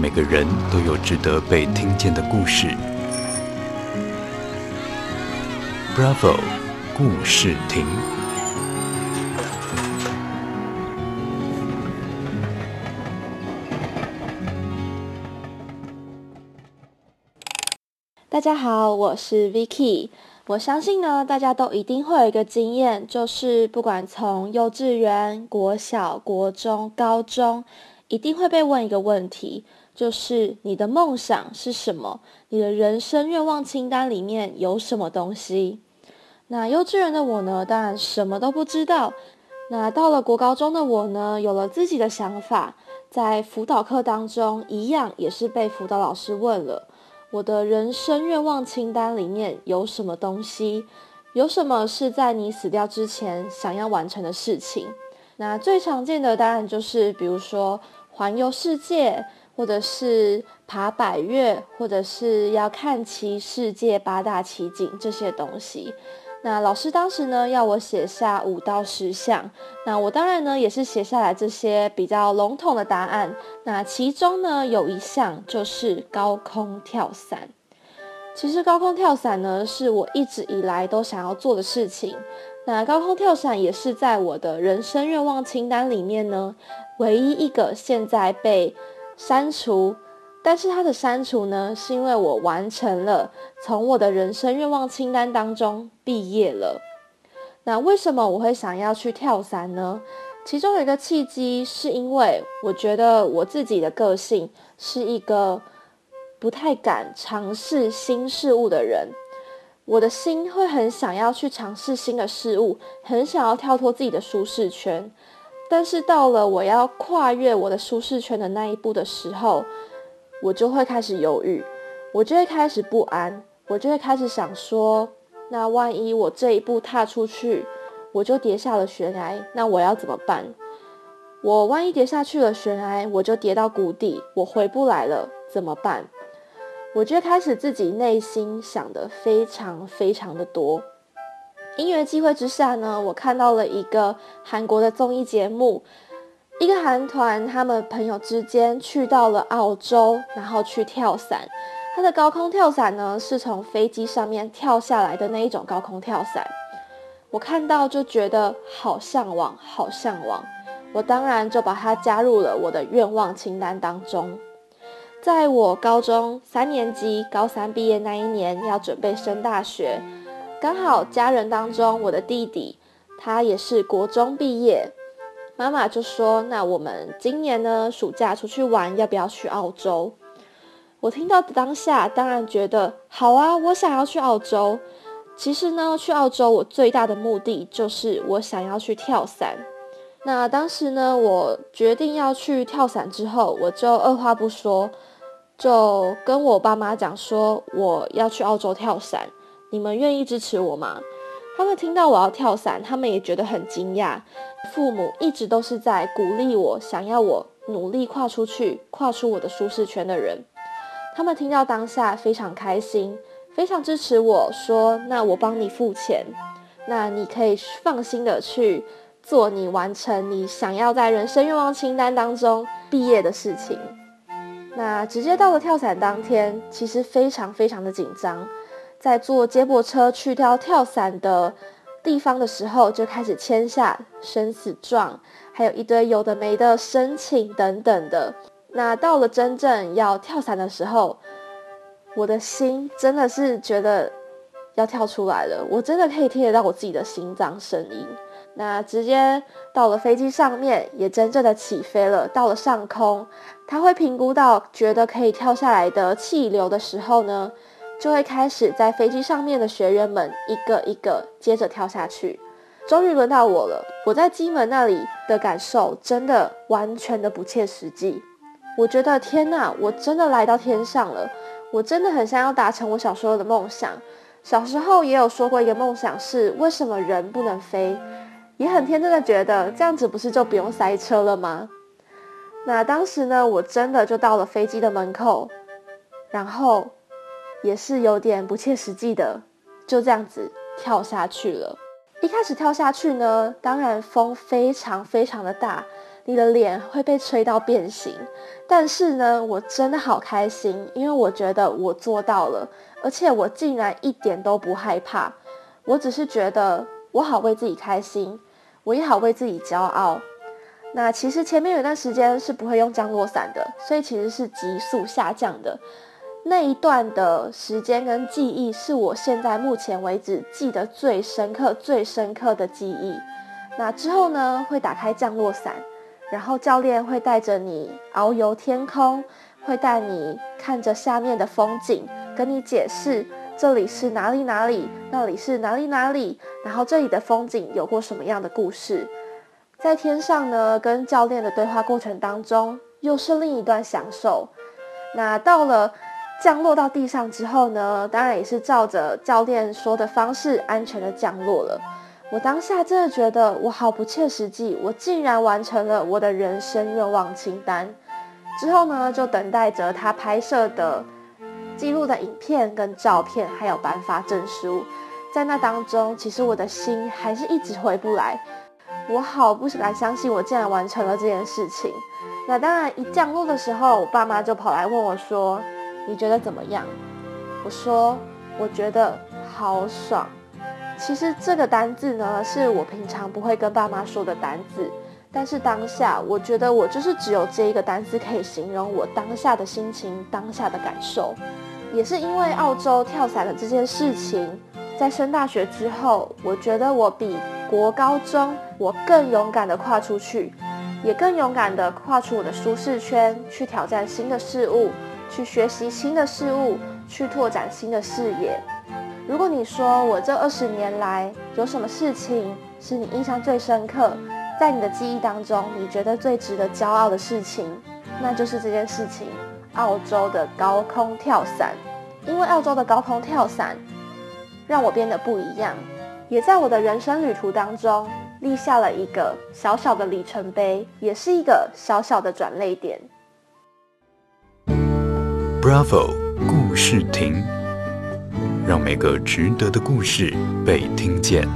每个人都有值得被听见的故事。Bravo，故事亭。大家好，我是 Vicky。我相信呢，大家都一定会有一个经验，就是不管从幼稚园、国小、国中、高中，一定会被问一个问题，就是你的梦想是什么？你的人生愿望清单里面有什么东西？那幼稚园的我呢，当然什么都不知道。那到了国高中的我呢，有了自己的想法，在辅导课当中，一样也是被辅导老师问了，我的人生愿望清单里面有什么东西？有什么是在你死掉之前想要完成的事情？那最常见的当然就是，比如说环游世界，或者是爬百岳，或者是要看齐世界八大奇景这些东西。那老师当时呢，要我写下五到十项，那我当然呢也是写下来这些比较笼统的答案。那其中呢有一项就是高空跳伞。其实高空跳伞呢是我一直以来都想要做的事情。那高空跳伞也是在我的人生愿望清单里面呢唯一一个现在被删除。但是它的删除呢，是因为我完成了，从我的人生愿望清单当中毕业了。那为什么我会想要去跳伞呢？其中有一个契机，是因为我觉得我自己的个性是一个不太敢尝试新事物的人，我的心会很想要去尝试新的事物，很想要跳脱自己的舒适圈。但是到了我要跨越我的舒适圈的那一步的时候，我就会开始犹豫，我就会开始不安，我就会开始想说，那万一我这一步踏出去，我就跌下了悬崖，那我要怎么办？我万一跌下去了悬崖，我就跌到谷底，我回不来了，怎么办？我就开始自己内心想的非常非常的多。因缘机会之下呢，我看到了一个韩国的综艺节目。一个韩团，他们朋友之间去到了澳洲，然后去跳伞。他的高空跳伞呢，是从飞机上面跳下来的那一种高空跳伞。我看到就觉得好向往，好向往。我当然就把它加入了我的愿望清单当中。在我高中三年级高三毕业那一年，要准备升大学，刚好家人当中我的弟弟，他也是国中毕业。妈妈就说：“那我们今年呢，暑假出去玩，要不要去澳洲？”我听到当下，当然觉得好啊，我想要去澳洲。其实呢，去澳洲我最大的目的就是我想要去跳伞。那当时呢，我决定要去跳伞之后，我就二话不说，就跟我爸妈讲说我要去澳洲跳伞，你们愿意支持我吗？他们听到我要跳伞，他们也觉得很惊讶。父母一直都是在鼓励我，想要我努力跨出去，跨出我的舒适圈的人。他们听到当下非常开心，非常支持我说：“那我帮你付钱，那你可以放心的去做你完成你想要在人生愿望清单当中毕业的事情。”那直接到了跳伞当天，其实非常非常的紧张。在坐接驳车去到跳伞的地方的时候，就开始签下生死状，还有一堆有的没的申请等等的。那到了真正要跳伞的时候，我的心真的是觉得要跳出来了，我真的可以听得到我自己的心脏声音。那直接到了飞机上面，也真正的起飞了，到了上空，他会评估到觉得可以跳下来的气流的时候呢，就会开始在飞机上面的学员们一个一个接着跳下去，终于轮到我了。我在机门那里的感受真的完全的不切实际。我觉得天哪，我真的来到天上了。我真的很想要达成我小时候的梦想。小时候也有说过一个梦想是为什么人不能飞，也很天真的觉得这样子不是就不用塞车了吗？那当时呢，我真的就到了飞机的门口，然后。也是有点不切实际的，就这样子跳下去了。一开始跳下去呢，当然风非常非常的大，你的脸会被吹到变形。但是呢，我真的好开心，因为我觉得我做到了，而且我竟然一点都不害怕。我只是觉得我好为自己开心，我也好为自己骄傲。那其实前面有一段时间是不会用降落伞的，所以其实是急速下降的。那一段的时间跟记忆是我现在目前为止记得最深刻、最深刻的记忆。那之后呢，会打开降落伞，然后教练会带着你遨游天空，会带你看着下面的风景，跟你解释这里是哪里哪里，那里是哪里哪里，然后这里的风景有过什么样的故事。在天上呢，跟教练的对话过程当中，又是另一段享受。那到了降落到地上之后呢，当然也是照着教练说的方式，安全的降落了。我当下真的觉得我好不切实际，我竟然完成了我的人生愿望清单。之后呢，就等待着他拍摄的记录的影片跟照片，还有颁发证书。在那当中，其实我的心还是一直回不来。我好不敢相信，我竟然完成了这件事情。那当然，一降落的时候，我爸妈就跑来问我说：“你觉得怎么样？”我说：“我觉得好爽。”其实这个单字呢，是我平常不会跟爸妈说的单字，但是当下，我觉得我就是只有这一个单字可以形容我当下的心情、当下的感受。也是因为澳洲跳伞的这件事情，在升大学之后，我觉得我比国高中。我更勇敢地跨出去，也更勇敢地跨出我的舒适圈，去挑战新的事物，去学习新的事物，去拓展新的视野。如果你说我这二十年来有什么事情是你印象最深刻，在你的记忆当中，你觉得最值得骄傲的事情，那就是这件事情——澳洲的高空跳伞。因为澳洲的高空跳伞让我变得不一样，也在我的人生旅途当中。立下了一个小小的里程碑，也是一个小小的转捩点。Bravo，故事亭，让每个值得的故事被听见。